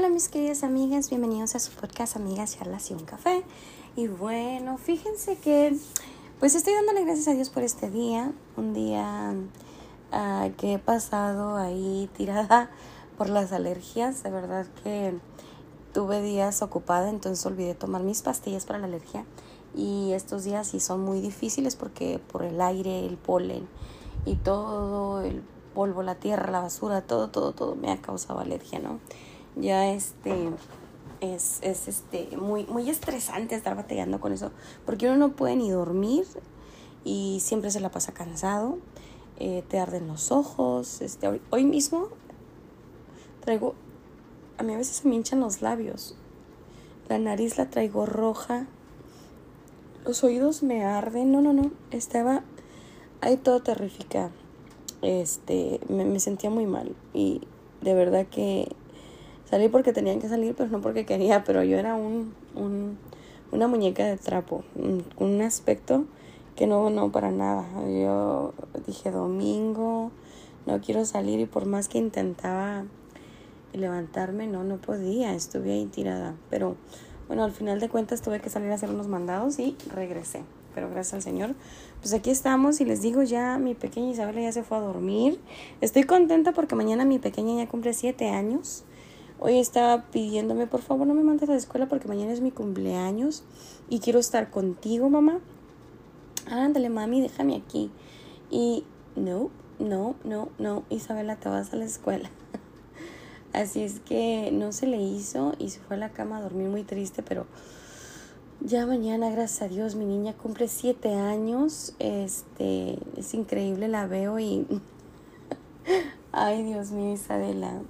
Hola mis queridas amigas, bienvenidos a su podcast Amigas Charlas y un Café. Y bueno, fíjense que pues estoy dándole gracias a Dios por este día, un día uh, que he pasado ahí tirada por las alergias, de verdad que tuve días ocupada, entonces olvidé tomar mis pastillas para la alergia y estos días sí son muy difíciles porque por el aire, el polen y todo el polvo, la tierra, la basura, todo, todo, todo me ha causado alergia, ¿no? Ya este es, es este muy, muy estresante estar batallando con eso, porque uno no puede ni dormir y siempre se la pasa cansado, eh, te arden los ojos, este, hoy, hoy mismo traigo, a mí a veces se me hinchan los labios, la nariz la traigo roja, los oídos me arden, no, no, no, estaba ahí todo terrífica, este, me, me sentía muy mal y de verdad que salí porque tenían que salir, pero no porque quería, pero yo era un, un una muñeca de trapo, un, un aspecto que no, no, para nada. Yo dije domingo, no quiero salir y por más que intentaba levantarme, no, no podía, estuve ahí tirada. Pero bueno, al final de cuentas tuve que salir a hacer unos mandados y regresé. Pero gracias al Señor, pues aquí estamos y les digo ya, mi pequeña Isabela ya se fue a dormir. Estoy contenta porque mañana mi pequeña ya cumple siete años. Hoy estaba pidiéndome, por favor, no me mandes a la escuela porque mañana es mi cumpleaños y quiero estar contigo, mamá. Ándale, mami, déjame aquí. Y no, no, no, no, Isabela, te vas a la escuela. Así es que no se le hizo y se fue a la cama a dormir muy triste, pero ya mañana, gracias a Dios, mi niña cumple siete años. Este, es increíble, la veo y... Ay, Dios mío, Isabela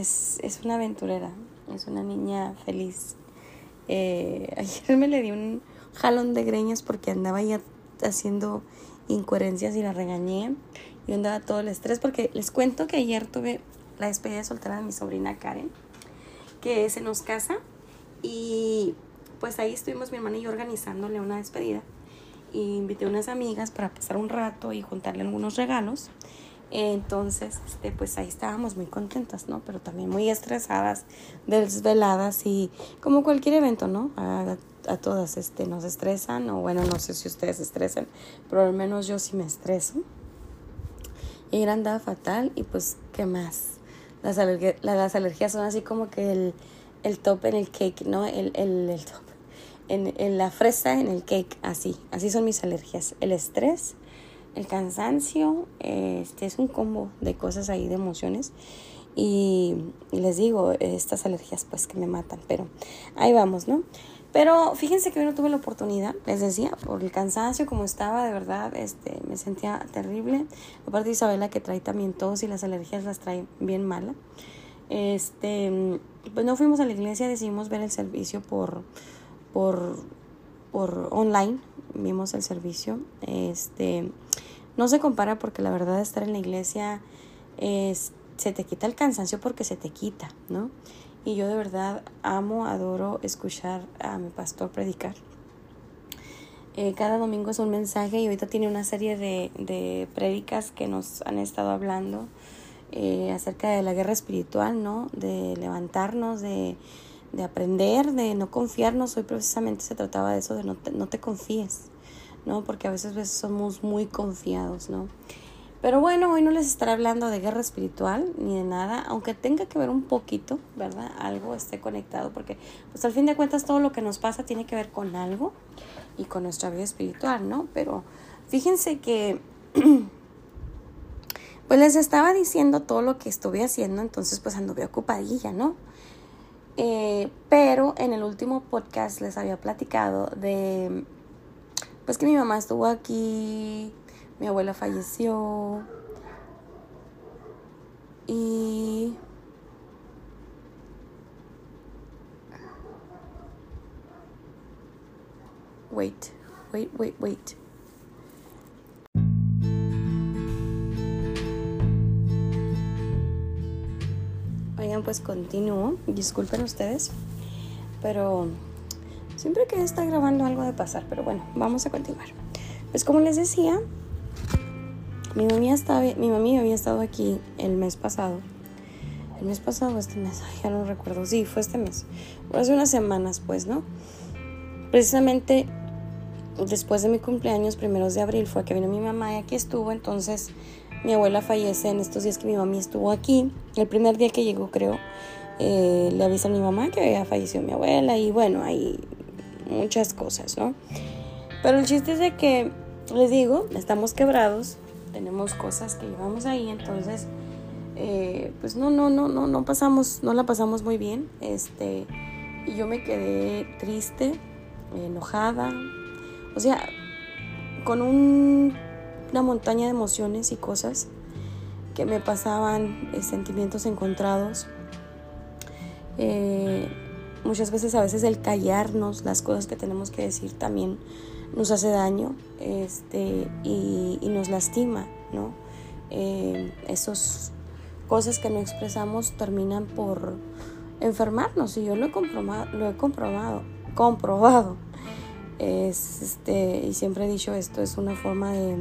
es, es una aventurera, es una niña feliz. Eh, ayer me le di un jalón de greñas porque andaba ya haciendo incoherencias y la regañé. Y andaba todo el estrés porque les cuento que ayer tuve la despedida de soltera de mi sobrina Karen, que se nos casa. Y pues ahí estuvimos mi hermana y yo organizándole una despedida. Y invité a unas amigas para pasar un rato y juntarle algunos regalos. Entonces, este, pues ahí estábamos muy contentas, ¿no? Pero también muy estresadas, desveladas y como cualquier evento, ¿no? A, a todas este, nos estresan, o bueno, no sé si ustedes estresan, pero al menos yo sí me estreso. Y andaba fatal y pues, ¿qué más? Las, alergias, las alergias son así como que el, el top en el cake, ¿no? El, el, el top. En, en la fresa en el cake, así. Así son mis alergias. El estrés el cansancio, este es un combo de cosas ahí, de emociones. Y, les digo, estas alergias pues que me matan, pero ahí vamos, ¿no? Pero fíjense que yo no tuve la oportunidad, les decía, por el cansancio, como estaba, de verdad, este, me sentía terrible. Aparte Isabela que trae también tos y las alergias las trae bien mala. Este, pues no fuimos a la iglesia, decidimos ver el servicio por, por, por online, vimos el servicio. Este, no se compara porque la verdad estar en la iglesia es, se te quita el cansancio porque se te quita, ¿no? Y yo de verdad amo, adoro escuchar a mi pastor predicar. Eh, cada domingo es un mensaje y ahorita tiene una serie de, de prédicas que nos han estado hablando eh, acerca de la guerra espiritual, ¿no? De levantarnos, de, de aprender, de no confiarnos. Hoy precisamente se trataba de eso, de no te, no te confíes. ¿No? Porque a veces, somos muy confiados, ¿no? Pero bueno, hoy no les estaré hablando de guerra espiritual ni de nada, aunque tenga que ver un poquito, ¿verdad? Algo esté conectado, porque pues al fin de cuentas todo lo que nos pasa tiene que ver con algo y con nuestra vida espiritual, ¿no? Pero fíjense que, pues les estaba diciendo todo lo que estuve haciendo, entonces pues anduve ocupadilla, ¿no? Eh, pero en el último podcast les había platicado de pues que mi mamá estuvo aquí, mi abuela falleció y wait, wait, wait, wait. Oigan, pues continúo. Disculpen ustedes, pero Siempre que está grabando algo de pasar, pero bueno, vamos a continuar. Pues como les decía, mi estaba, mi había estado aquí el mes pasado, el mes pasado este mes, ya no recuerdo, sí, fue este mes, hace unas semanas pues, ¿no? Precisamente después de mi cumpleaños, primeros de abril, fue que vino mi mamá y aquí estuvo, entonces mi abuela fallece en estos días que mi mamá estuvo aquí, el primer día que llegó creo, eh, le avisa a mi mamá que había fallecido mi abuela y bueno, hay muchas cosas, ¿no? Pero el chiste es de que, les digo, estamos quebrados, tenemos cosas que llevamos ahí, entonces eh, pues no, no, no, no, no pasamos, no la pasamos muy bien. Este, y yo me quedé triste, enojada, o sea, con una montaña de emociones y cosas que me pasaban, eh, sentimientos encontrados. Eh, muchas veces, a veces el callarnos las cosas que tenemos que decir también nos hace daño este, y, nos lastima, ¿no? esos cosas que no expresamos terminan por enfermarnos y yo lo he comprobado, lo he comprobado, comprobado. Es, este, y siempre he dicho esto, es una forma de,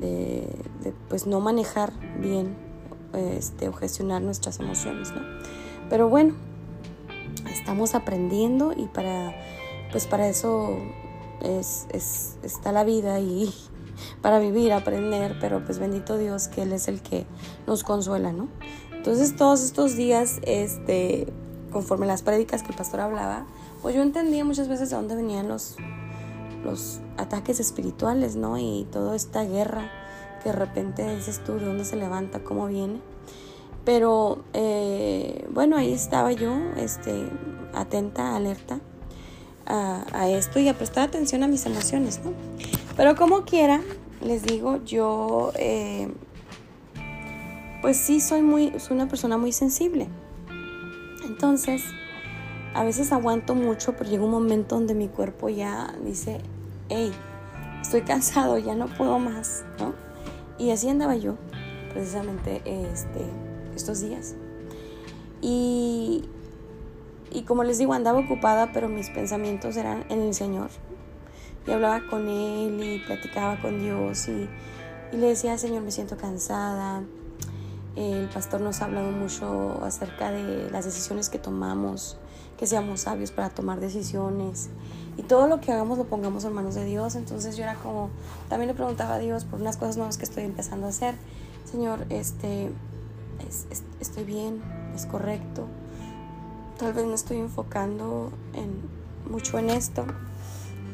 de, pues no manejar bien este, o gestionar nuestras emociones, ¿no? Pero bueno, estamos aprendiendo y para, pues para eso es, es, está la vida y, para vivir, aprender, pero pues bendito Dios que Él es el que nos consuela, ¿no? Entonces todos estos días, este, conforme las prédicas que el pastor hablaba, pues yo entendía muchas veces de dónde venían los, los ataques espirituales, ¿no? Y toda esta guerra que de repente dices tú, de dónde se levanta, cómo viene. Pero eh, bueno, ahí estaba yo, este, atenta, alerta a, esto y a prestar atención a mis emociones, ¿no? Pero como quiera, les digo, yo eh, pues sí soy muy, soy una persona muy sensible. Entonces, a veces aguanto mucho, pero llega un momento donde mi cuerpo ya dice, hey, estoy cansado, ya no puedo más, ¿no? Y así andaba yo, precisamente este, estos días. Y, y como les digo, andaba ocupada, pero mis pensamientos eran en el Señor y hablaba con él y platicaba con Dios y, le decía, Señor, me siento cansada. El pastor nos ha hablado mucho acerca de las decisiones que tomamos, que seamos sabios para tomar decisiones y todo lo que hagamos lo pongamos en manos de Dios. Entonces yo era como, también le preguntaba a Dios por unas cosas nuevas que estoy empezando a hacer. Señor, este, estoy bien, es correcto. Tal vez no estoy enfocando en, mucho en esto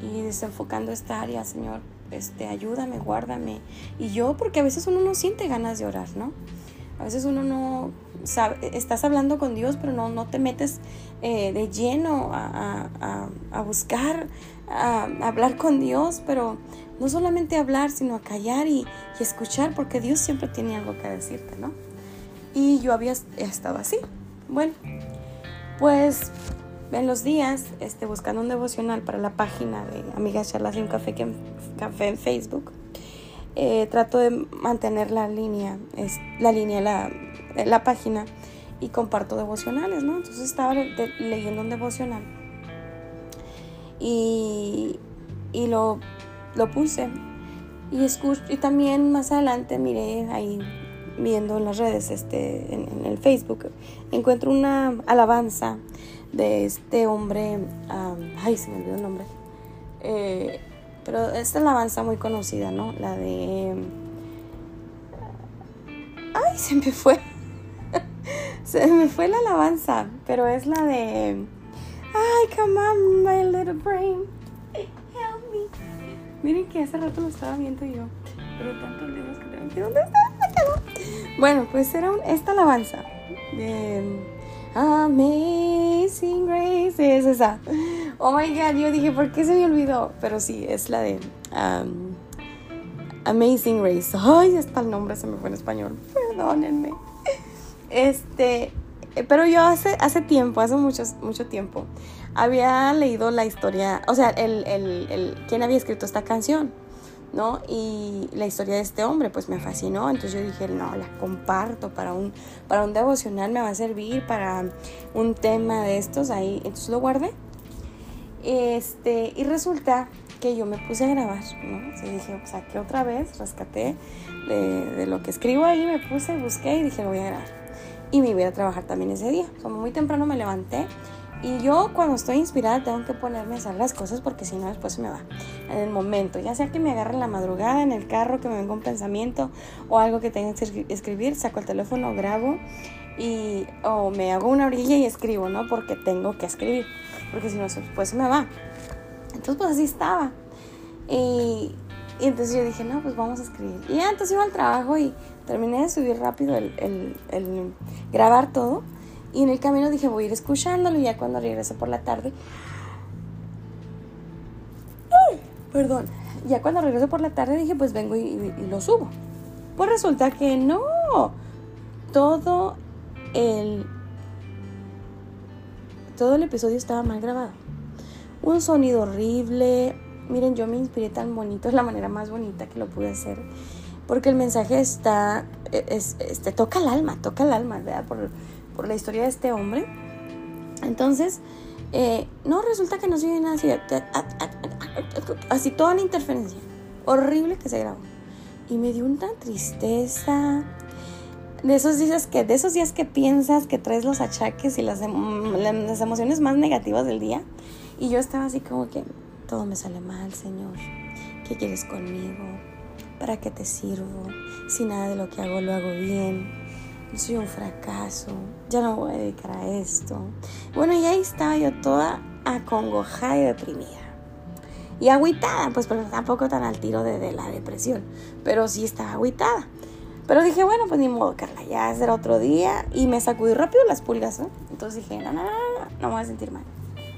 y desenfocando esta área, Señor, este, ayúdame, guárdame. Y yo, porque a veces uno no siente ganas de orar, ¿no? A veces uno no estás hablando con Dios, pero no, no te metes eh, de lleno a buscar, a, hablar con Dios, pero no solamente hablar, sino a callar y, y, escuchar, porque Dios siempre tiene algo que decirte, ¿no? Y yo había estado así. Bueno, pues en los días este, buscando un devocional para la página de Amigas Charlas y un Café, café en Facebook, eh, trato de mantener la línea, es, la línea, la, la página y comparto devocionales, ¿no? Entonces estaba leyendo un devocional y, y lo, lo puse y y también más adelante miré ahí viendo en las redes, este, en, el Facebook, encuentro una alabanza de este hombre, ay, se me olvidó el nombre, eh, pero esta alabanza muy conocida, ¿no? La de... Ay, se me fue. se me fue la alabanza, pero es la de... Ay, come on, my little brain. Help me. Miren que hace rato lo estaba viendo yo, pero tantos libros que tengo. ¿Dónde está? Bueno, pues era esta alabanza de Amazing Grace es esa. Oh my god, yo dije, ¿por qué se me olvidó? Pero sí, es la de um, Amazing Grace. Ay, hasta el nombre se me fue en español. Perdónenme. Este, pero yo hace, hace tiempo, hace mucho, mucho tiempo, había leído la historia, o sea, el, el, el, quién había escrito esta canción. ¿No? Y la historia de este hombre pues me fascinó, entonces yo dije, no, la comparto para un, para un devocional, me va a servir para un tema de estos ahí, entonces lo guardé. Este, y resulta que yo me puse a grabar, ¿no? Entonces dije, saqué otra vez, rescaté de, de, lo que escribo ahí, me puse, busqué y dije, lo voy a grabar. y me iba a trabajar también ese día. Como muy temprano me levanté y yo cuando estoy inspirada tengo que ponerme a hacer las cosas porque si no después se me va. En el momento, ya sea que me agarre la madrugada en el carro, que me venga un pensamiento o algo que tenga que escribir, saco el teléfono, grabo y o me hago una orilla y escribo, ¿no? Porque tengo que escribir, porque si no después se me va. Entonces pues así estaba. Y, entonces yo dije, no, pues vamos a escribir. Y ya entonces iba al trabajo y terminé de subir rápido el, el grabar todo. Y en el camino dije, voy a ir escuchándolo y ya cuando regrese por la tarde... perdón. Ya cuando regreso por la tarde dije, pues vengo y, lo subo. Pues resulta que no. Todo el... Todo el episodio estaba mal grabado. Un sonido horrible. Miren, yo me inspiré tan bonito, es la manera más bonita que lo pude hacer. Porque el mensaje está, es, este, toca el alma, toca el alma, ¿verdad? Por, por la historia de este hombre. Entonces, eh, no, resulta que no se oye nada así, así toda la interferencia. Horrible que se grabó. Y me dio una tristeza. De esos días que, de esos días que piensas que traes los achaques y las, las emociones más negativas del día. Y yo estaba así como que todo me sale mal, Señor. ¿Qué quieres conmigo? ¿Para qué te sirvo? Si nada de lo que hago lo hago bien soy un fracaso, ya no voy a dedicar a esto. Bueno, y ahí estaba yo toda acongojada y deprimida. Y agüitada, pues pero tampoco tan al tiro de, la depresión, pero sí estaba agüitada. Pero dije, bueno, pues ni modo, Carla, ya será otro día. Y me sacudí rápido las pulgas, ¿no? Entonces dije, no, no, no, no, no me voy a sentir mal.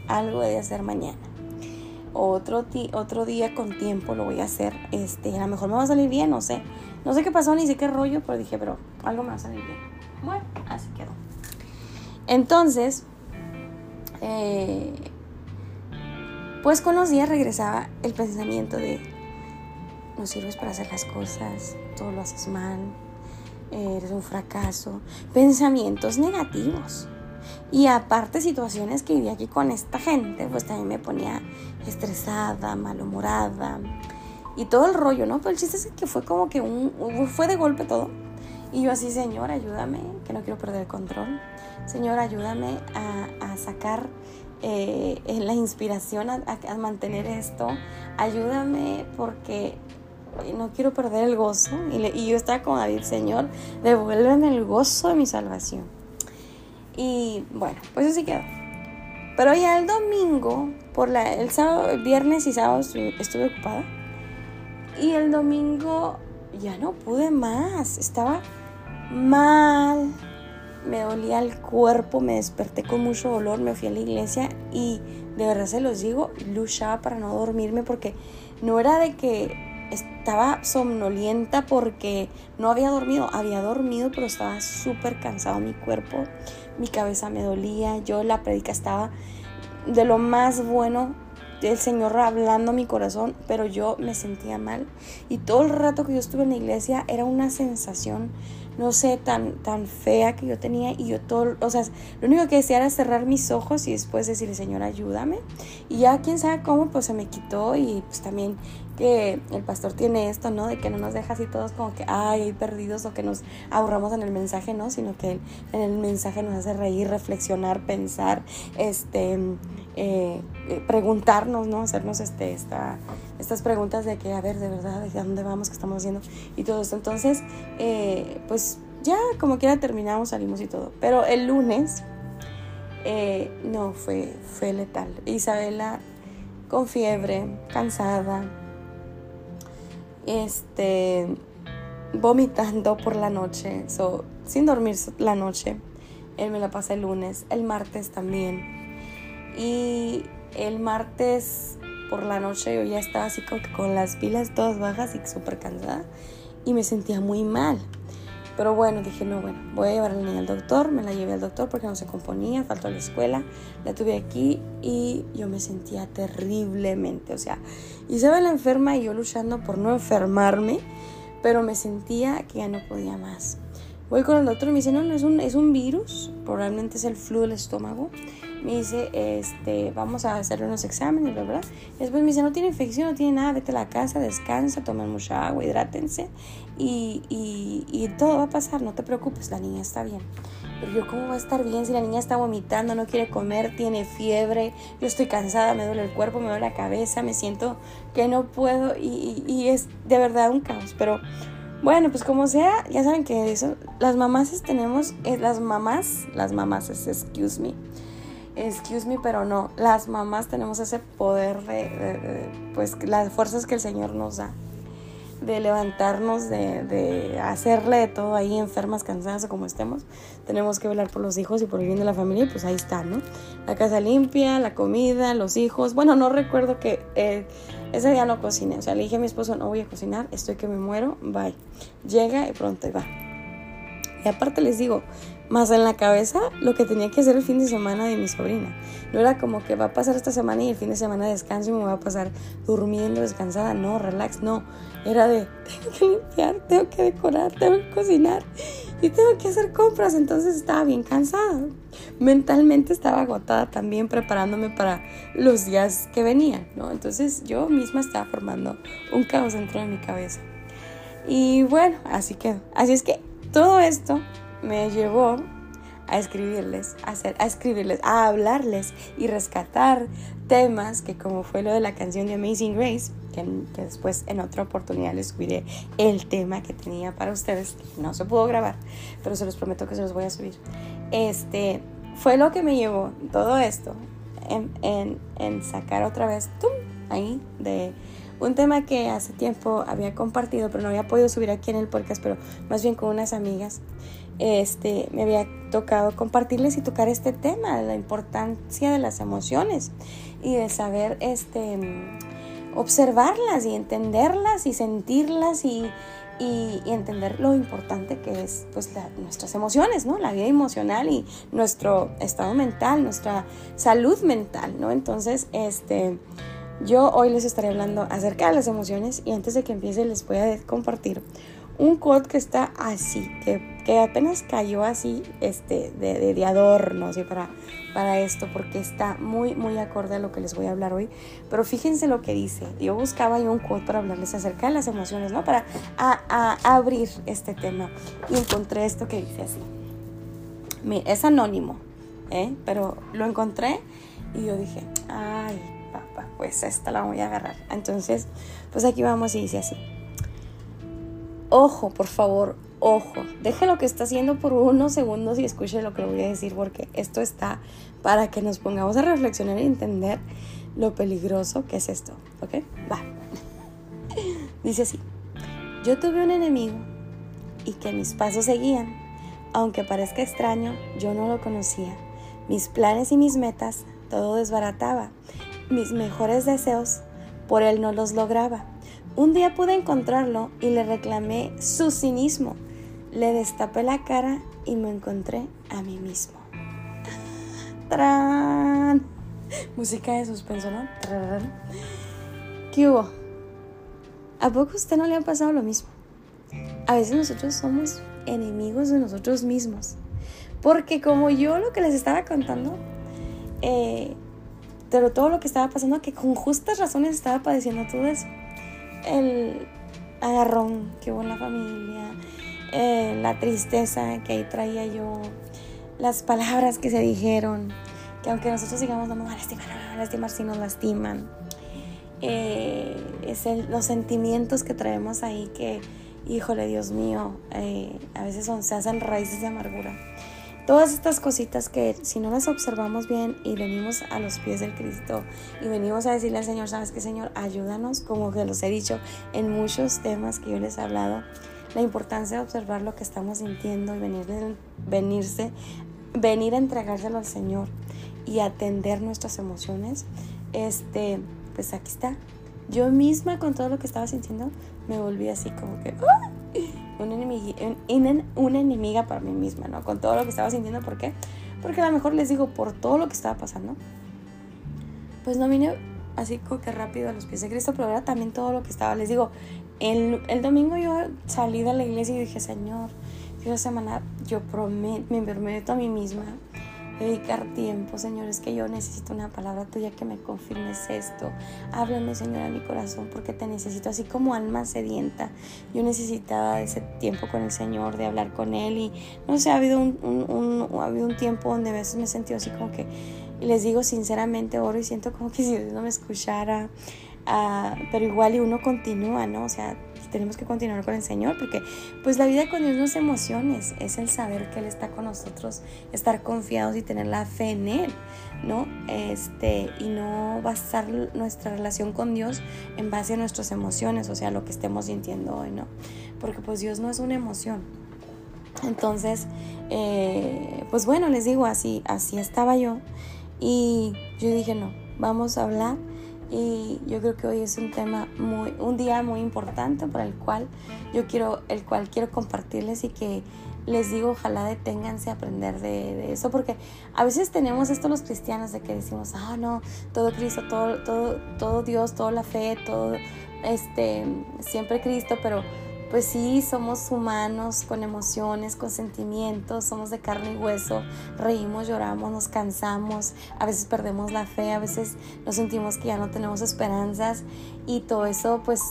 Algo de hacer mañana. Otro, otro día con tiempo lo voy a hacer. Este, a lo mejor me va a salir bien, no sé. No sé qué pasó, ni sé qué rollo, pero dije, pero algo me va a salir bien. Bueno, así quedó. Entonces, eh, pues con los días regresaba el pensamiento de, no sirves para hacer las cosas, todo lo haces mal, eres un fracaso, pensamientos negativos. Y aparte situaciones que viví aquí con esta gente, pues también me ponía estresada, malhumorada y todo el rollo, ¿no? Pero el chiste es que fue como que un, fue de golpe todo. Y yo así, Señor, ayúdame, que no quiero perder el control. Señor, ayúdame a, sacar eh, la inspiración, a, mantener esto. Ayúdame porque no quiero perder el gozo. Y, y yo estaba con David, Señor, devuélveme el gozo de mi salvación. Y bueno, pues así quedó. Pero ya el domingo, por la, el sábado, viernes y sábado estuve ocupada y el domingo ya no pude más, estaba mal, me dolía el cuerpo, me desperté con mucho dolor, me fui a la iglesia y de verdad se los digo, luchaba para no dormirme porque no era de que estaba somnolienta porque no había dormido, había dormido pero estaba súper cansado mi cuerpo, mi cabeza me dolía, yo la predica estaba de lo más bueno el Señor hablando a mi corazón, pero yo me sentía mal. Y todo el rato que yo estuve en la iglesia era una sensación, no sé, tan, tan fea que yo tenía. Y yo todo, o sea, lo único que decía era cerrar mis ojos y después decirle, Señor, ayúdame. Y ya quién sabe cómo, pues se me quitó. Y pues también que el pastor tiene esto, ¿no? De que no nos deja así todos como que, ay, perdidos o que nos ahorramos en el mensaje, ¿no? Sino que en el mensaje nos hace reír, reflexionar, pensar, este eh, eh, preguntarnos, ¿no? Hacernos este, esta, estas preguntas de que, a ver, de verdad, ¿de dónde vamos? ¿Qué estamos haciendo? Y todo esto. Entonces, eh, pues ya como quiera terminamos, salimos y todo. Pero el lunes, no, fue, fue letal. Isabela con fiebre, cansada, este, vomitando por la noche, sin dormir la noche. Él me la pasa el lunes, el martes también y el martes por la noche yo ya estaba así que con las pilas todas bajas y súper cansada y me sentía muy mal. Pero bueno, dije, no, bueno, voy a llevar a la niña al doctor. Me la llevé al doctor porque no se componía, faltó a la escuela. La tuve aquí y yo me sentía terriblemente. O sea, Isabel la enferma y yo luchando por no enfermarme, pero me sentía que ya no podía más. Voy con el doctor y me dice, no, no, es un, es un virus, probablemente es el flu del estómago me dice, este, vamos a hacerle unos exámenes, ¿verdad? después me dice, no tiene infección, no tiene nada, vete a la casa, descansa, tomen mucha agua, hidrátense y, y, todo va a pasar, no te preocupes, la niña está bien. pero yo, ¿cómo va a estar bien si la niña está vomitando, no quiere comer, tiene fiebre, yo estoy cansada, me duele el cuerpo, me duele la cabeza, me siento que no puedo y, y es de verdad un caos, pero bueno, pues como sea, ya saben que eso, las mamás tenemos, eh, las mamás, las mamás, excuse me, excuse me, pero no, las mamás tenemos ese poder de, pues las fuerzas que el Señor nos da, de levantarnos, de, de hacerle todo ahí enfermas, cansadas o como estemos, tenemos que velar por los hijos y por el bien de la familia y pues ahí está, ¿no? La casa limpia, la comida, los hijos, bueno, no recuerdo que... Eh, ese día no cociné, o sea, le dije a mi esposo, no voy a cocinar, estoy que me muero, bye. Llega y pronto va. Y aparte les digo, más en la cabeza lo que tenía que hacer el fin de semana de mi sobrina. No era como que va a pasar esta semana y el fin de semana descanso y me voy a pasar durmiendo, descansada. No, relax, no. Era de, tengo que limpiar, tengo que decorar, tengo que cocinar y tengo que hacer compras. Entonces estaba bien cansada. Mentalmente estaba agotada también preparándome para los días que venían, ¿no? Entonces yo misma estaba formando un caos dentro de mi cabeza. Y bueno, así que, así es que todo esto me llevó a escribirles, a, escribirles, a hablarles y rescatar temas que como fue lo de la canción de Amazing Grace, que, que, después en otra oportunidad les subiré el tema que tenía para ustedes, no se pudo grabar, pero se los prometo que se los voy a subir. Este fue lo que me llevó todo esto en, en, en sacar otra vez ¡tum! ahí de un tema que hace tiempo había compartido, pero no había podido subir aquí en el podcast, pero más bien con unas amigas este, me había tocado compartirles y tocar este tema, la importancia de las emociones y de saber este, observarlas y entenderlas y sentirlas y, y, entender lo importante que es pues, nuestras emociones, ¿no? la vida emocional y nuestro estado mental, nuestra salud mental. ¿no? Entonces, este, yo hoy les estaré hablando acerca de las emociones y antes de que empiece les voy a compartir un quote que está así, que, que apenas cayó así este, de, de, adorno para, para esto, porque está muy, muy acorde a lo que les voy a hablar hoy. Pero fíjense lo que dice. Yo buscaba ahí un quote para hablarles acerca de las emociones, ¿no? Para a, abrir este tema. Y encontré esto que dice así. Es anónimo, ¿eh? Pero lo encontré y yo dije, ay, papá, pues esta la voy a agarrar. Entonces, pues aquí vamos y dice así. Ojo, por favor, ojo. Deje lo que está haciendo por unos segundos y escuche lo que le voy a decir porque esto está para que nos pongamos a reflexionar y entender lo peligroso que es esto. ¿Ok? Va. Dice así. Yo tuve un enemigo y que mis pasos seguían. Aunque parezca extraño, yo no lo conocía. Mis planes y mis metas, todo desbarataba. Mis mejores deseos, por él no los lograba. Un día pude encontrarlo y le reclamé su cinismo. Le destapé la cara y me encontré a mí mismo. ¡Tran! Música de suspenso, ¿no? ¿Qué hubo? ¿A poco a usted no le ha pasado lo mismo? A veces nosotros somos enemigos de nosotros mismos. Porque como yo lo que les estaba contando, eh, pero todo lo que estaba pasando, que con justas razones estaba padeciendo todo eso el agarrón que hubo en la familia, eh, la tristeza que ahí traía yo, las palabras que se dijeron, que aunque nosotros digamos no me van a lastimar, no me van a lastimar si nos lastiman, eh, es los sentimientos que traemos ahí que, híjole Dios mío, eh, a veces son, se hacen raíces de amargura. Todas estas cositas que si no las observamos bien y venimos a los pies del Cristo y venimos a decirle al Señor, ¿sabes qué Señor? Ayúdanos, como que los he dicho en muchos temas que yo les he hablado, la importancia de observar lo que estamos sintiendo y venir, venirse, venir a entregárselo al Señor y atender nuestras emociones, este, pues aquí está. Yo misma con todo lo que estaba sintiendo me volví así como que... ¡ah! una, enemiga, para mí misma, ¿no? Con todo lo que estaba sintiendo, ¿por qué? Porque a lo mejor les digo, por todo lo que estaba pasando, pues no vine así como que rápido a los pies de Cristo, pero era también todo lo que estaba. Les digo, el, el domingo yo salí de la iglesia y dije, Señor, esta semana yo prometo, me prometo a mí misma dedicar tiempo, Señor, es que yo necesito una palabra tuya que me confirmes esto. Háblame, Señor, a mi corazón porque te necesito, así como alma sedienta. Yo necesitaba ese tiempo con el Señor, de hablar con Él y no sé, ha habido un, ha habido un tiempo donde a veces me he sentido así como que, les digo sinceramente, oro y siento como que si Dios no me escuchara, ah, pero igual y uno continúa, ¿no? O sea, tenemos que continuar con el Señor, porque pues la vida con Dios no es emociones, es el saber que Él está con nosotros, estar confiados y tener la fe en Él, ¿no? Este, y no basar nuestra relación con Dios en base a nuestras emociones, o sea, lo que estemos sintiendo hoy, ¿no? Porque pues Dios no es una emoción. Entonces, eh, pues bueno, les digo, así, así estaba yo. Y yo dije, no, vamos a hablar y yo creo que hoy es un tema muy un día muy importante para el cual yo quiero el cual quiero compartirles y que les digo ojalá deténganse a aprender de, eso porque a veces tenemos esto los cristianos de que decimos ah no todo Cristo todo todo todo Dios toda la fe todo este siempre Cristo pero pues sí, somos humanos con emociones, con sentimientos, somos de carne y hueso, reímos, lloramos, nos cansamos, a veces perdemos la fe, a veces nos sentimos que ya no tenemos esperanzas y todo eso pues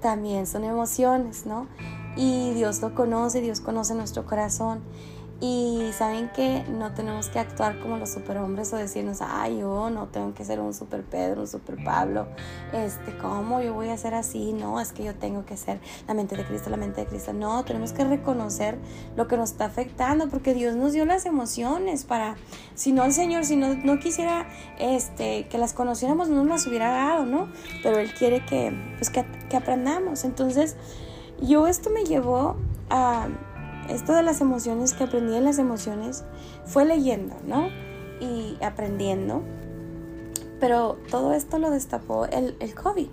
también son emociones, ¿no? Y Dios lo conoce, Dios conoce nuestro corazón y saben que no tenemos que actuar como los superhombres o decirnos, ay, yo no tengo que ser un super Pedro, un super Pablo. Este, ¿cómo yo voy a ser así? No, es que yo tengo que ser la mente de Cristo, la mente de Cristo. No, tenemos que reconocer lo que nos está afectando, porque Dios nos dio las emociones para, si no el Señor, si no, no quisiera este, que las conociéramos, no nos las hubiera dado, ¿no? Pero Él quiere que, pues, que, que aprendamos. Entonces, yo esto me llevó a esto de las emociones, que aprendí en las emociones, fue leyendo, ¿no? Y aprendiendo. Pero todo esto lo destapó el, el COVID.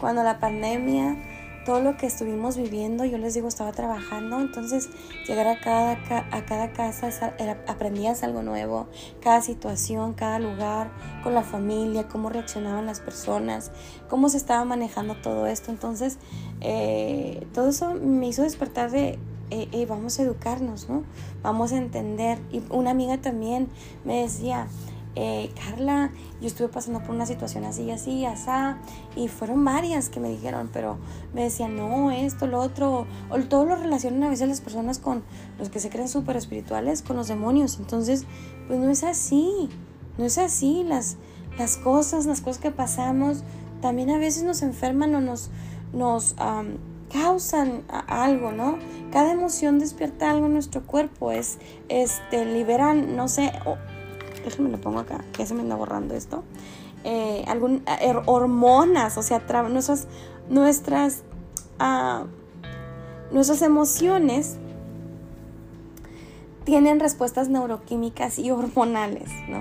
Cuando la pandemia, todo lo que estuvimos viviendo, yo les digo, estaba trabajando, entonces llegar a cada, a cada casa, aprendías algo nuevo, cada situación, cada lugar, con la familia, cómo reaccionaban las personas, cómo se estaba manejando todo esto. Entonces, eh, todo eso me hizo despertar de, eh, eh, vamos a educarnos, ¿no? Vamos a entender. Y una amiga también me decía, eh, Carla, yo estuve pasando por una situación así y así, asá, y fueron varias que me dijeron, pero me decían, no, esto, lo otro, o todo lo relacionan a veces las personas con los que se creen súper espirituales, con los demonios. Entonces, pues no es así, no es así. Las, las cosas, las cosas que pasamos, también a veces nos enferman o nos, nos causan algo, ¿no? Cada emoción despierta algo en nuestro cuerpo, es, este, liberan, no sé, oh, déjenme lo pongo acá, que se me anda borrando esto, eh, eh, hormonas, o sea, nuestras, nuestras, ah, nuestras emociones tienen respuestas neuroquímicas y hormonales, ¿no?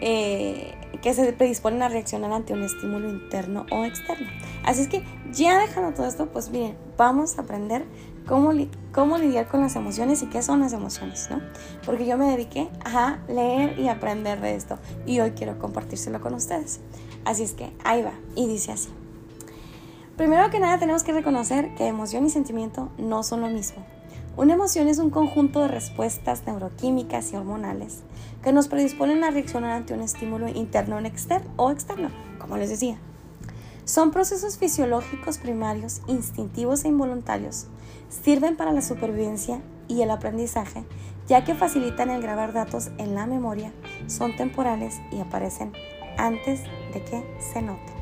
Eh, que se predisponen a reaccionar ante un estímulo interno o externo. Así es que ya dejando todo esto, pues bien, vamos a aprender cómo, cómo lidiar con las emociones y qué son las emociones, ¿no? Porque yo me dediqué a leer y aprender de esto y hoy quiero compartírselo con ustedes. Así es que ahí va y dice así. Primero que nada tenemos que reconocer que emoción y sentimiento no son lo mismo. Una emoción es un conjunto de respuestas neuroquímicas y hormonales que nos predisponen a reaccionar ante un estímulo interno o externo, como les decía. Son procesos fisiológicos primarios, instintivos e involuntarios. Sirven para la supervivencia y el aprendizaje, ya que facilitan el grabar datos en la memoria, son temporales y aparecen antes de que se noten.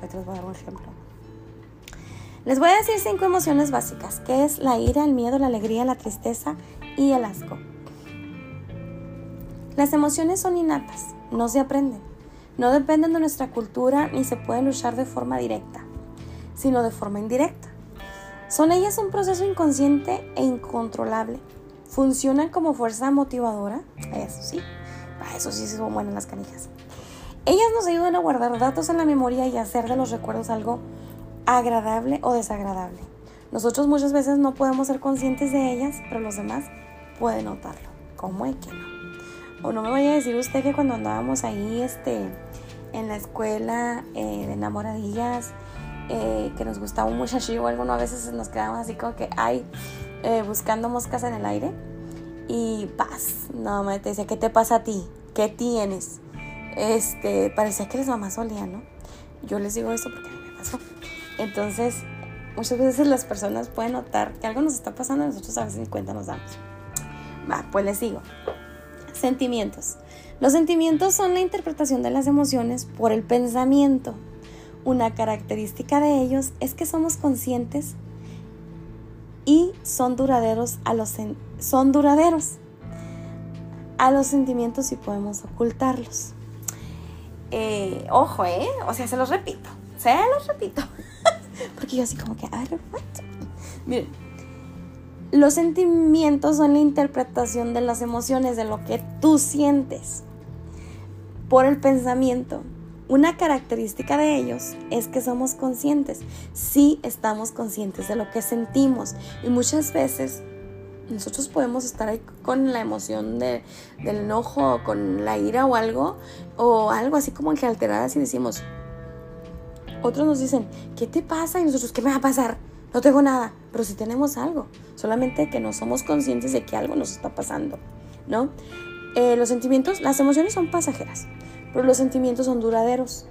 les voy a un ejemplo. Les voy a decir cinco emociones básicas, que es la ira, el miedo, la alegría, la tristeza y el asco. Las emociones son innatas, no se aprenden. No dependen de nuestra cultura ni se pueden luchar de forma directa, sino de forma indirecta. Son ellas un proceso inconsciente e incontrolable. Funcionan como fuerza motivadora, eso sí, para eso sí son buenas las canijas. Ellas nos ayudan a guardar datos en la memoria y hacer de los recuerdos algo agradable o desagradable. Nosotros muchas veces no podemos ser conscientes de ellas, pero los demás pueden notarlo. ¿Cómo es que no? O no me vaya a decir usted que cuando andábamos ahí este, en la escuela eh, de enamoradillas, eh, que nos gustaba un muchacho o algo, a veces nos quedamos así como que, ay, eh, buscando moscas en el aire. y paz. No, me te dice, ¿qué te pasa a ti? ¿Qué tienes? Este, parecía que eres mamá solía, ¿no? Yo les digo esto porque a mí me pasó. Entonces, muchas veces las personas pueden notar que algo nos está pasando y nosotros a veces ni cuenta nos damos. Va, pues les digo. Sentimientos. Los sentimientos son la interpretación de las emociones por el pensamiento. Una característica de ellos es que somos conscientes y son duraderos a los son duraderos. A los sentimientos sí podemos ocultarlos. Eh, ojo, ¿eh? O sea, se los repito. Se los repito. Porque yo así como que, a ver, Miren, los sentimientos son la interpretación de las emociones, de lo que tú sientes por el pensamiento. Una característica de ellos es que somos conscientes. Sí estamos conscientes de lo que sentimos. Y muchas veces nosotros podemos estar ahí con la emoción de, del enojo, con la ira o algo, o algo así como que alteradas y decimos, otros nos dicen, ¿qué te pasa? Y nosotros, ¿qué me va a pasar? No tengo nada, pero si tenemos algo, solamente que no somos conscientes de que algo nos está pasando, ¿no? Eh, los sentimientos, las emociones son pasajeras pero los sentimientos son duraderos.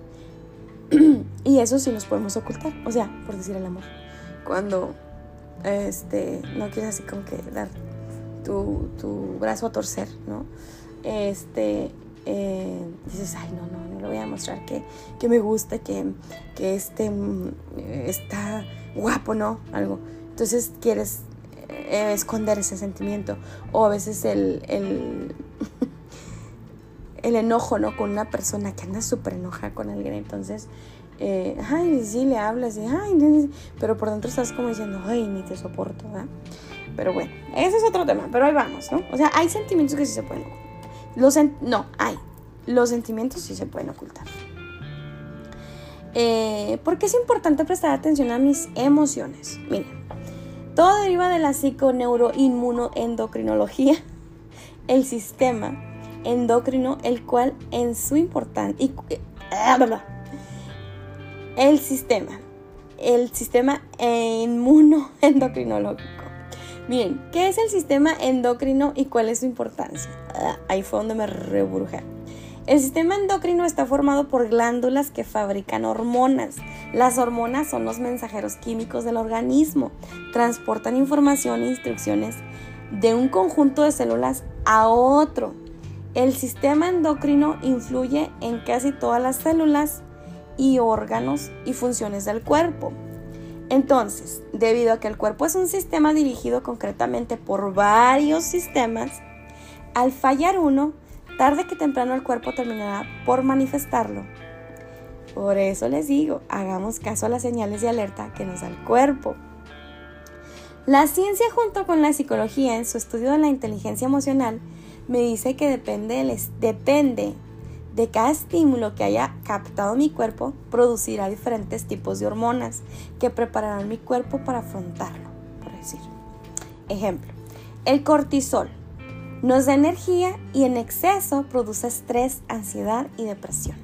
y eso sí nos podemos ocultar, o sea, por decir el amor. Cuando este, no quieres así como que dar tu, tu brazo a torcer, ¿no? Este, eh, dices, ay, no, no, no le voy a mostrar que, que me gusta, que, que este mm, está guapo, ¿no? Algo. Entonces quieres eh, esconder ese sentimiento. O a veces el, el el enojo, ¿no? Con una persona que anda súper enojada con alguien. Entonces, eh, ay, sí, le hablas, y, ay, pero por dentro estás como diciendo, ay, ni te soporto, ¿verdad? Pero bueno, ese es otro tema, pero ahí vamos, ¿no? O sea, hay sentimientos que sí se pueden ocultar. Los no, hay. Los sentimientos sí se pueden ocultar. Eh, ¿Por qué es importante prestar atención a mis emociones? Miren, todo deriva de la psiconeuroinmunoendocrinología, el sistema endocrino, el cual en su importancia... Ah, el sistema, el sistema inmunoendocrinológico. Bien, ¿qué es el sistema endocrino y cuál es su importancia? Ah, ahí fue donde me reburujé. El sistema endocrino está formado por glándulas que fabrican hormonas. Las hormonas son los mensajeros químicos del organismo. Transportan información e instrucciones de un conjunto de células a otro. El sistema endocrino influye en casi todas las células y órganos y funciones del cuerpo. Entonces, debido a que el cuerpo es un sistema dirigido concretamente por varios sistemas, al fallar uno, tarde que temprano el cuerpo terminará por manifestarlo. Por eso les digo, hagamos caso a las señales de alerta que nos da el cuerpo. La ciencia junto con la psicología en su estudio de la inteligencia emocional me dice que depende, de cada estímulo que haya captado mi cuerpo, producirá diferentes tipos de hormonas que prepararán mi cuerpo para afrontarlo, por decir. Ejemplo, el cortisol nos da energía y en exceso produce estrés, ansiedad y depresión.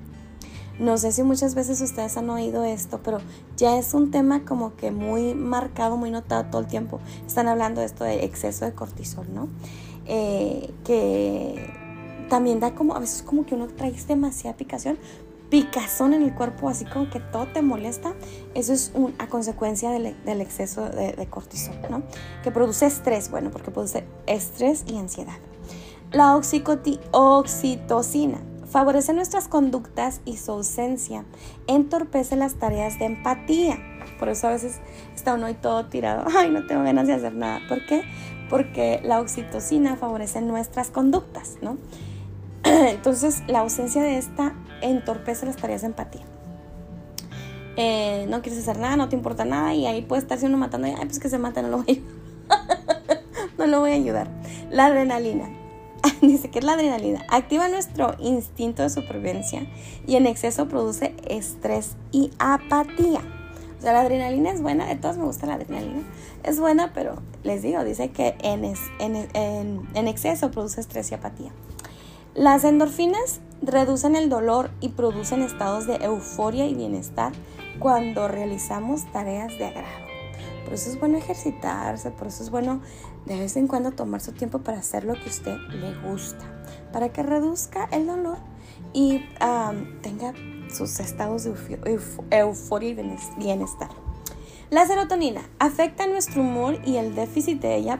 No sé si muchas veces ustedes han oído esto, pero ya es un tema como que muy marcado, muy notado todo el tiempo. Están hablando de esto de exceso de cortisol, ¿no? Eh, que también da como, a veces como que uno trae demasiada picación, picazón en el cuerpo, así como que todo te molesta, eso es a consecuencia del, exceso de, cortisol, ¿no? Que produce estrés, bueno, porque produce estrés y ansiedad. La oxitocina favorece nuestras conductas y su ausencia entorpece las tareas de empatía. Por eso a veces está uno ahí todo tirado, ay, no tengo ganas de hacer nada. ¿Por qué? porque la oxitocina favorece nuestras conductas, ¿no? Entonces, la ausencia de esta entorpece las tareas de empatía. Eh, no quieres hacer nada, no te importa nada y ahí puede estarse uno matando y, ay, pues que se mate, no lo voy a ayudar. no lo voy a ayudar. La adrenalina. Dice que es la adrenalina. Activa nuestro instinto de supervivencia y en exceso produce estrés y apatía. O sea, la adrenalina es buena, de todas me gusta la adrenalina. Es buena, pero les digo, dice que en, en, exceso produce estrés y apatía. Las endorfinas reducen el dolor y producen estados de euforia y bienestar cuando realizamos tareas de agrado. Por eso es bueno ejercitarse, por eso es bueno de vez en cuando tomar su tiempo para hacer lo que a usted le gusta, para que reduzca el dolor y tenga sus estados de euforia y bienestar. La serotonina afecta nuestro humor y el déficit de ella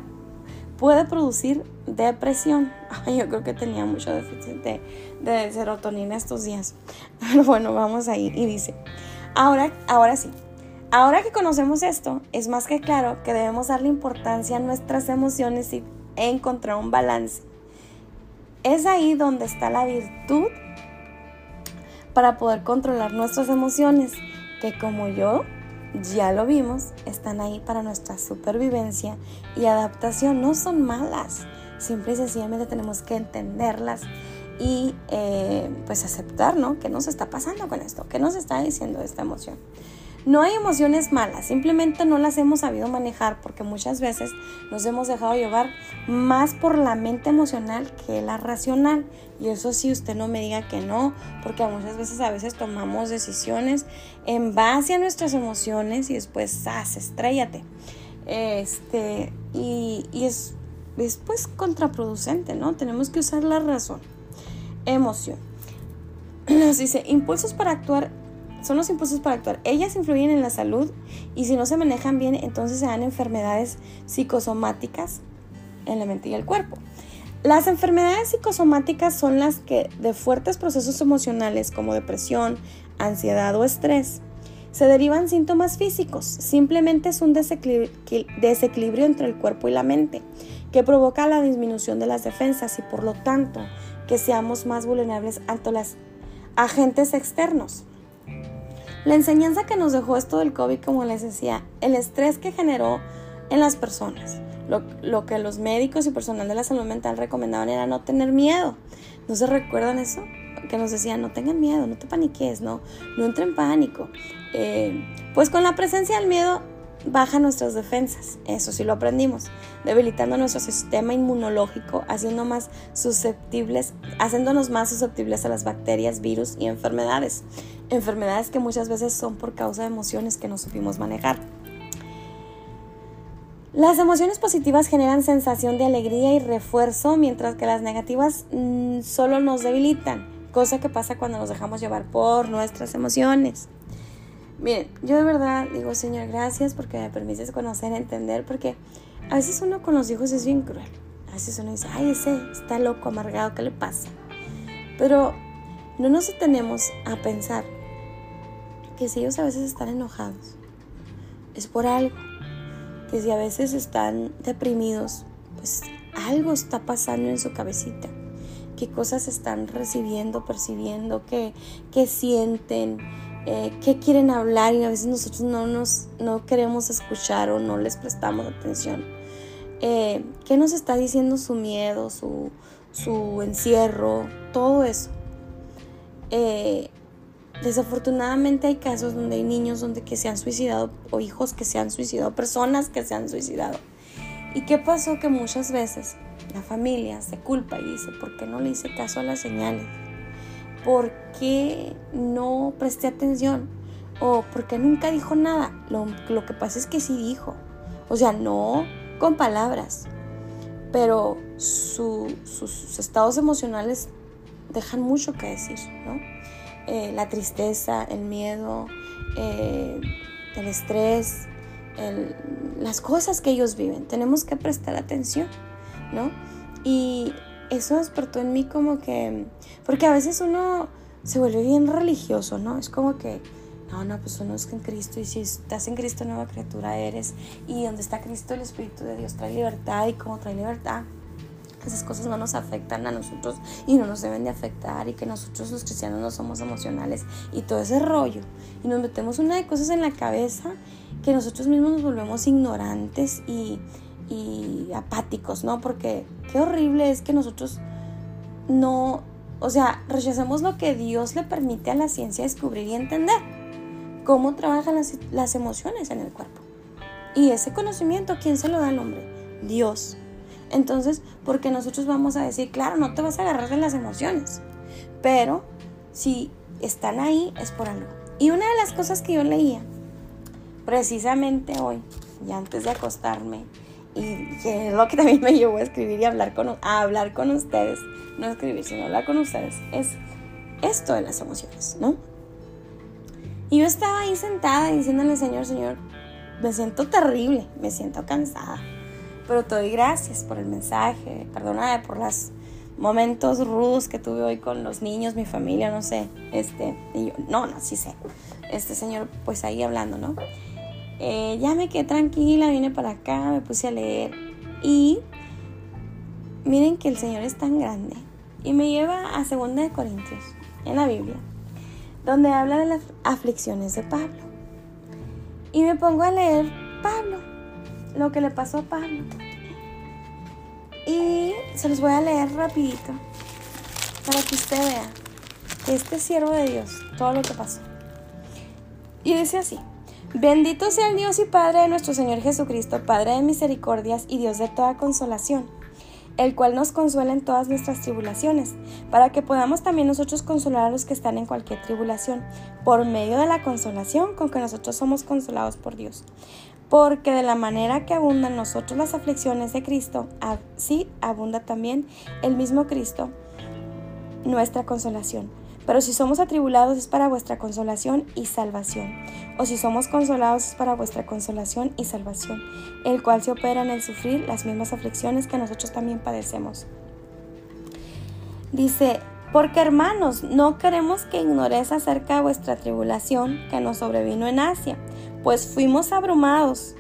puede producir depresión. yo creo que tenía mucho déficit de, serotonina estos días. Bueno, vamos ahí. Y dice, ahora, ahora sí, ahora que conocemos esto, es más que claro que debemos darle importancia a nuestras emociones y encontrar un balance. Es ahí donde está la virtud para poder controlar nuestras emociones, que como yo ya lo vimos, están ahí para nuestra supervivencia y adaptación. No son malas, simple y sencillamente tenemos que entenderlas y eh, pues aceptar, ¿no? ¿Qué nos está pasando con esto? ¿Qué nos está diciendo esta emoción? No hay emociones malas, simplemente no las hemos sabido manejar porque muchas veces nos hemos dejado llevar más por la mente emocional que la racional. Y eso sí, usted no me diga que no, porque muchas veces a veces tomamos decisiones en base a nuestras emociones y después, ¡zas! estrellate. Este, y, y es, es pues contraproducente, ¿no? Tenemos que usar la razón. Emoción. Nos dice, impulsos para actuar son los impulsos para actuar. Ellas influyen en la salud y si no se manejan bien, entonces se dan enfermedades psicosomáticas en la mente y el cuerpo. Las enfermedades psicosomáticas son las que de fuertes procesos emocionales como depresión, ansiedad o estrés se derivan síntomas físicos. Simplemente es un desequilibrio entre el cuerpo y la mente que provoca la disminución de las defensas y por lo tanto que seamos más vulnerables ante los agentes externos. La enseñanza que nos dejó esto del COVID, como les decía, el estrés que generó en las personas. Lo, que los médicos y personal de la salud mental recomendaban era no tener miedo. ¿No se recuerdan eso? Que nos decían, no tengan miedo, no te paniques, no, no entre en pánico. Eh, pues con la presencia del miedo baja nuestras defensas, eso sí lo aprendimos, debilitando nuestro sistema inmunológico, haciendo más susceptibles, haciéndonos más susceptibles a las bacterias, virus y enfermedades enfermedades que muchas veces son por causa de emociones que no supimos manejar. Las emociones positivas generan sensación de alegría y refuerzo, mientras que las negativas mm, solo nos debilitan, cosa que pasa cuando nos dejamos llevar por nuestras emociones. Miren, yo de verdad digo, Señor, gracias porque me permites conocer, entender, porque a veces uno con los hijos es bien cruel. A veces uno dice, ay, ese está loco, amargado, ¿qué le pasa? Pero no nos detenemos a pensar que si ellos a veces están enojados, es por algo. Que si a veces están deprimidos, pues algo está pasando en su cabecita. Qué cosas están recibiendo, percibiendo, qué, sienten, eh, qué quieren hablar y a veces nosotros no, nos, no queremos escuchar o no les prestamos atención. Eh, ¿Qué nos está diciendo su miedo, su, su encierro, todo eso? Eh, Desafortunadamente hay casos donde hay niños donde que se han suicidado o hijos que se han suicidado, personas que se han suicidado. ¿Y qué pasó? Que muchas veces la familia se culpa y dice, ¿por qué no le hice caso a las señales? ¿Por qué no presté atención? ¿O por qué nunca dijo nada? Lo, que pasa es que sí dijo. O sea, no con palabras, pero sus estados emocionales dejan mucho que decir, ¿no? Eh, la tristeza, el miedo, eh, el estrés, las cosas que ellos viven. Tenemos que prestar atención, ¿no? Y eso despertó en mí como que, porque a veces uno se vuelve bien religioso, ¿no? Es como que, no, no, pues uno es en Cristo y si estás en Cristo nueva criatura eres y donde está Cristo el Espíritu de Dios trae libertad y como trae libertad esas cosas no nos afectan a nosotros y no nos deben de afectar y que nosotros los cristianos no somos emocionales y todo ese rollo. Y nos metemos una de cosas en la cabeza que nosotros mismos nos volvemos ignorantes y, y apáticos, ¿no? Porque qué horrible es que nosotros no, o sea, rechazamos lo que Dios le permite a la ciencia descubrir y entender. Cómo trabajan las, las emociones en el cuerpo. Y ese conocimiento, ¿quién se lo da al hombre? Dios. Entonces, porque nosotros vamos a decir, claro, no te vas a agarrar de las emociones, pero si están ahí es por algo. Y una de las cosas que yo leía, precisamente hoy, y antes de acostarme, y lo que también me llevó a escribir y hablar con, a hablar con ustedes, no escribir, sino hablar con ustedes, es esto de las emociones, ¿no? Y yo estaba ahí sentada diciéndole, Señor, Señor, me siento terrible, me siento cansada, pero te doy gracias por el mensaje, perdóname por los momentos rudos que tuve hoy con los niños, mi familia, no sé, este, y yo, no, no, sí sé, este Señor, pues ahí hablando, ¿no? Eh, ya me quedé tranquila, vine para acá, me puse a leer y miren que el Señor es tan grande y me lleva a Segunda de Corintios en la Biblia, donde habla de las aflicciones de Pablo. Y me pongo a leer Pablo, lo que le pasó a Pablo. Y se los voy a leer rapidito para que usted vea que este siervo de Dios, todo lo que pasó. Y dice así, bendito sea el Dios y Padre de nuestro Señor Jesucristo, Padre de misericordias y Dios de toda consolación el cual nos consuela en todas nuestras tribulaciones, para que podamos también nosotros consolar a los que están en cualquier tribulación, por medio de la consolación con que nosotros somos consolados por Dios. Porque de la manera que abundan nosotros las aflicciones de Cristo, así abunda también el mismo Cristo nuestra consolación pero si somos atribulados es para vuestra consolación y salvación. O si somos consolados es para vuestra consolación y salvación, el cual se opera en el sufrir las mismas aflicciones que nosotros también padecemos. Dice, porque hermanos, no queremos que ignoréis acerca de vuestra tribulación que nos sobrevino en Asia, pues fuimos abrumados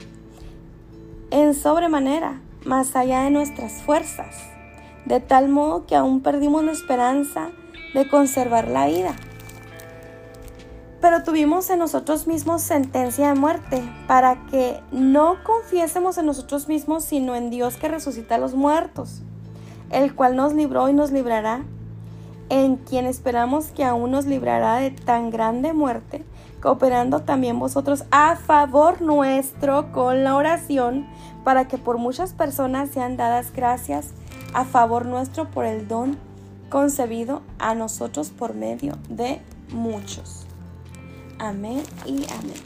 en sobremanera, más allá de nuestras fuerzas, de tal modo que aún perdimos la esperanza de conservar la vida. Pero tuvimos en nosotros mismos sentencia de muerte, para que no confiésemos en nosotros mismos, sino en Dios que resucita a los muertos, el cual nos libró y nos librará, en quien esperamos que aún nos librará de tan grande muerte, cooperando también vosotros a favor nuestro con la oración, para que por muchas personas sean dadas gracias a favor nuestro por el don concebido a nosotros por medio de muchos. Amén y amén.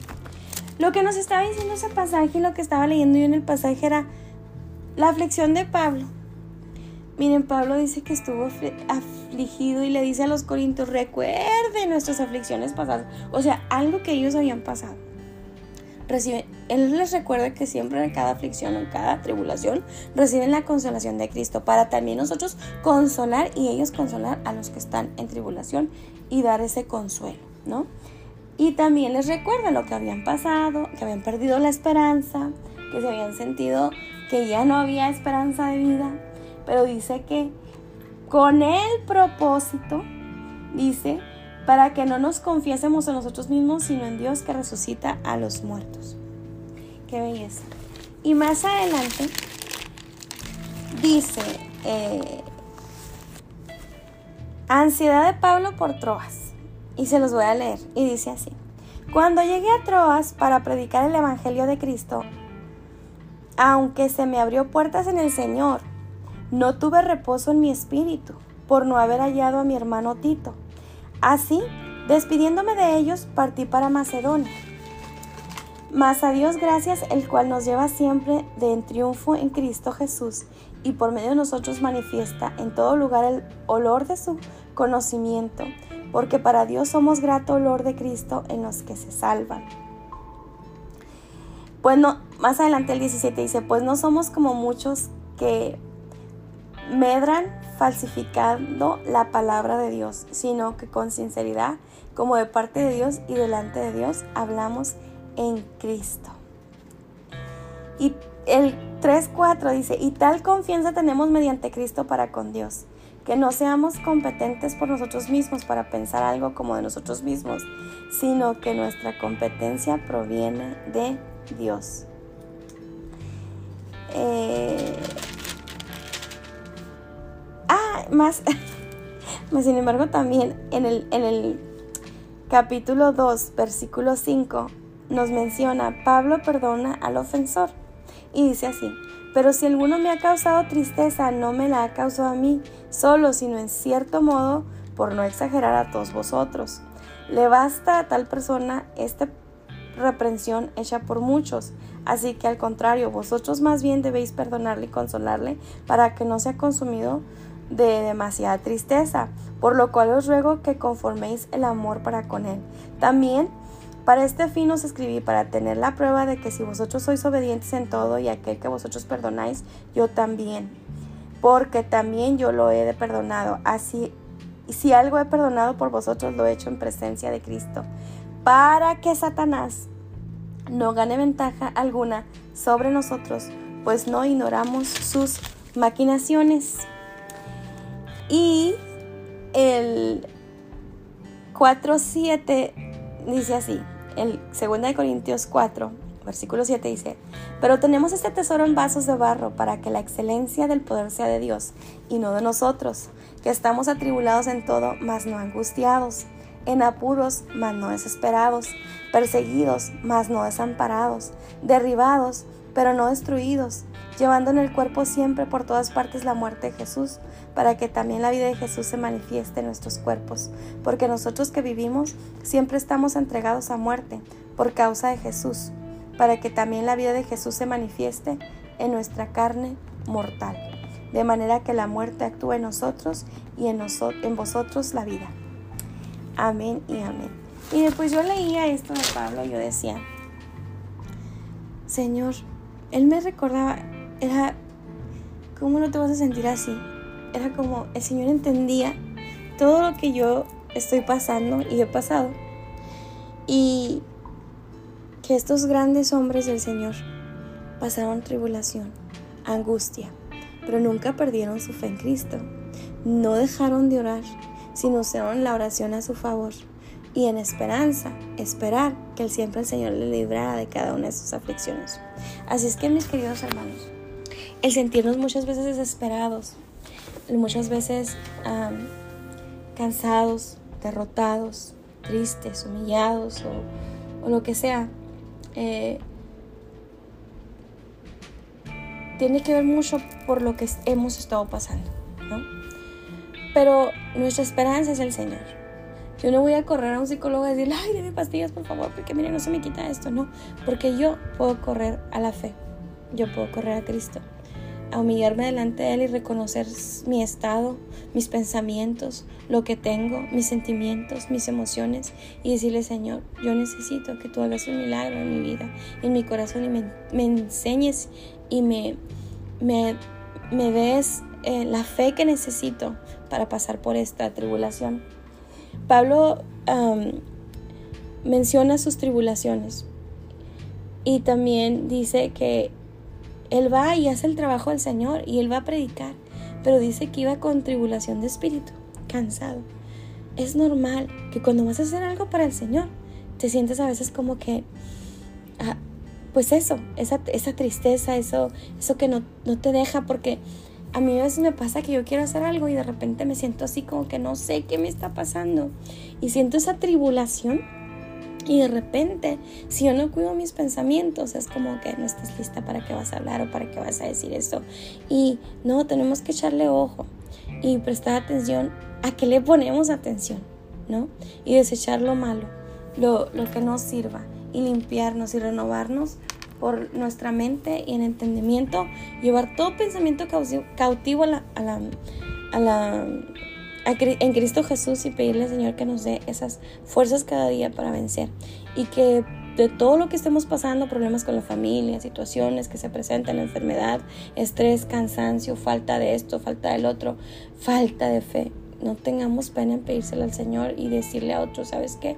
Lo que nos estaba diciendo ese pasaje y lo que estaba leyendo yo en el pasaje era la aflicción de Pablo. Miren, Pablo dice que estuvo afligido y le dice a los corintios, recuerden nuestras aflicciones pasadas. O sea, algo que ellos habían pasado Él les recuerda que siempre en cada aflicción o en cada tribulación reciben la consolación de Cristo para también nosotros consolar y ellos consolar a los que están en tribulación y dar ese consuelo, ¿no? Y también les recuerda lo que habían pasado, que habían perdido la esperanza, que se habían sentido que ya no había esperanza de vida, pero dice que con el propósito, dice, para que no nos confiésemos en nosotros mismos, sino en Dios que resucita a los muertos. Qué belleza. Y más adelante dice, eh, ansiedad de Pablo por Troas. Y se los voy a leer. Y dice así, cuando llegué a Troas para predicar el Evangelio de Cristo, aunque se me abrió puertas en el Señor, no tuve reposo en mi espíritu por no haber hallado a mi hermano Tito Así, despidiéndome de ellos, partí para Macedonia. Mas a Dios gracias, el cual nos lleva siempre de en triunfo en Cristo Jesús, y por medio de nosotros manifiesta en todo lugar el olor de su conocimiento, porque para Dios somos grato olor de Cristo en los que se salvan. Pues más adelante el 17 dice, pues no somos como muchos que medran falsificando la palabra de Dios, sino que con sinceridad, como de parte de Dios y delante de Dios, hablamos en Cristo. Y el 3.4 dice, y tal confianza tenemos mediante Cristo para con Dios, que no seamos competentes por nosotros mismos para pensar algo como de nosotros mismos, sino que nuestra competencia proviene de Dios. Eh, más, sin embargo, también en el, en el capítulo 2, versículo 5, nos menciona, Pablo perdona al ofensor. Y dice así, pero si alguno me ha causado tristeza, no me la ha causado a mí solo, sino en cierto modo, por no exagerar a todos vosotros. Le basta a tal persona esta reprensión hecha por muchos, Así que al contrario, vosotros más bien debéis perdonarle y consolarle para que no sea consumido de demasiada tristeza, por lo cual os ruego que conforméis el amor para con él. También para este fin os escribí, para tener la prueba de que si vosotros sois obedientes en todo y aquel que vosotros perdonáis, yo también, porque también yo lo he de perdonado. Así, si algo he perdonado por vosotros, lo he hecho en presencia de Cristo, para que Satanás no gane ventaja alguna sobre nosotros, pues no ignoramos sus maquinaciones. Y el 4.7 dice así, el 2 Corintios 4, versículo 7 dice, pero tenemos este tesoro en vasos de barro para que la excelencia del poder sea de Dios y no de nosotros, que estamos atribulados en todo, mas no angustiados, en apuros, mas no desesperados, perseguidos, mas no desamparados, derribados, pero no destruidos, llevando en el cuerpo siempre por todas partes la muerte de Jesús, para que también la vida de Jesús se manifieste en nuestros cuerpos, porque nosotros que vivimos siempre estamos entregados a muerte por causa de Jesús, para que también la vida de Jesús se manifieste en nuestra carne mortal, de manera que la muerte actúe en nosotros y en, en vosotros la vida. Amén y amén. Y después yo leía esto de Pablo y yo decía, Señor, Él me recordaba, era, ¿cómo no te vas a sentir así? Era como, el Señor entendía todo lo que yo estoy pasando y he pasado. Y que estos grandes hombres del Señor pasaron tribulación, angustia, pero nunca perdieron su fe en Cristo. No dejaron de orar, sino usaron la oración a su favor y en esperanza, esperar que el siempre el Señor le librara de cada una de sus aflicciones. Así es que mis queridos hermanos, el sentirnos muchas veces desesperados, muchas veces cansados, derrotados, tristes, humillados o, lo que sea, eh, tiene que ver mucho por lo que hemos estado pasando, ¿no? Pero nuestra esperanza es el Señor. Yo no voy a correr a un psicólogo y decirle, ay, deme pastillas, por favor, porque mire, no se me quita esto. No, porque yo puedo correr a la fe. Yo puedo correr a Cristo. A humillarme delante de Él y reconocer mi estado, mis pensamientos, lo que tengo, mis sentimientos, mis emociones y decirle, Señor, yo necesito que tú hagas un milagro en mi vida, en mi corazón y me, enseñes y me, me, me des eh, la fe que necesito para pasar por esta tribulación. Pablo menciona sus tribulaciones y también dice que él va y hace el trabajo del Señor y él va a predicar, pero dice que iba con tribulación de espíritu, cansado. Es normal que cuando vas a hacer algo para el Señor, te sientes a veces como que, ah, pues eso, esa, esa tristeza, eso, eso que no, no te deja, porque a mí a veces me pasa que yo quiero hacer algo y de repente me siento así como que no sé qué me está pasando y siento esa tribulación y de repente si yo no cuido mis pensamientos es como que no estás lista para que vas a hablar o para que vas a decir esto y no, tenemos que echarle ojo y prestar atención a qué le ponemos atención, ¿no? Y desechar lo malo, lo, lo que nos sirva y limpiarnos y renovarnos por nuestra mente y en entendimiento, llevar todo pensamiento cautivo a la en Cristo Jesús y pedirle al Señor que nos dé esas fuerzas cada día para vencer y que de todo lo que estemos pasando, problemas con la familia, situaciones que se presentan, enfermedad, estrés, cansancio, falta de esto, falta del otro, falta de fe, no tengamos pena en pedírselo al Señor y decirle a otros, ¿sabes qué?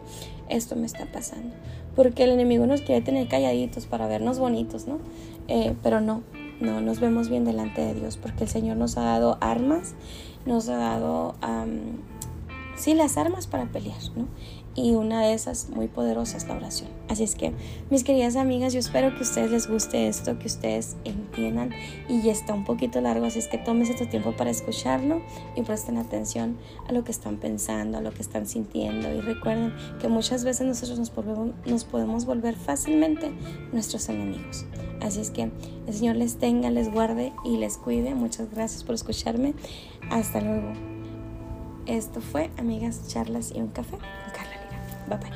Esto me está pasando porque el enemigo nos quiere tener calladitos para vernos bonitos, ¿no? Eh, pero no, no nos vemos bien delante de Dios, porque el Señor nos ha dado armas, nos ha dado, sí, las armas para pelear, ¿no? Y una de esas muy poderosas la oración. Así es que, mis queridas amigas, yo espero que a ustedes les guste esto, que ustedes entiendan y está un poquito largo, así es que tómese tu tiempo para escucharlo y presten atención a lo que están pensando, a lo que están sintiendo y recuerden que muchas veces nosotros nos, nos podemos volver fácilmente nuestros enemigos. Así es que el Señor les tenga, les guarde y les cuide. Muchas gracias por escucharme. Hasta luego. Esto fue Amigas, Charlas y un Café con Carla. バイ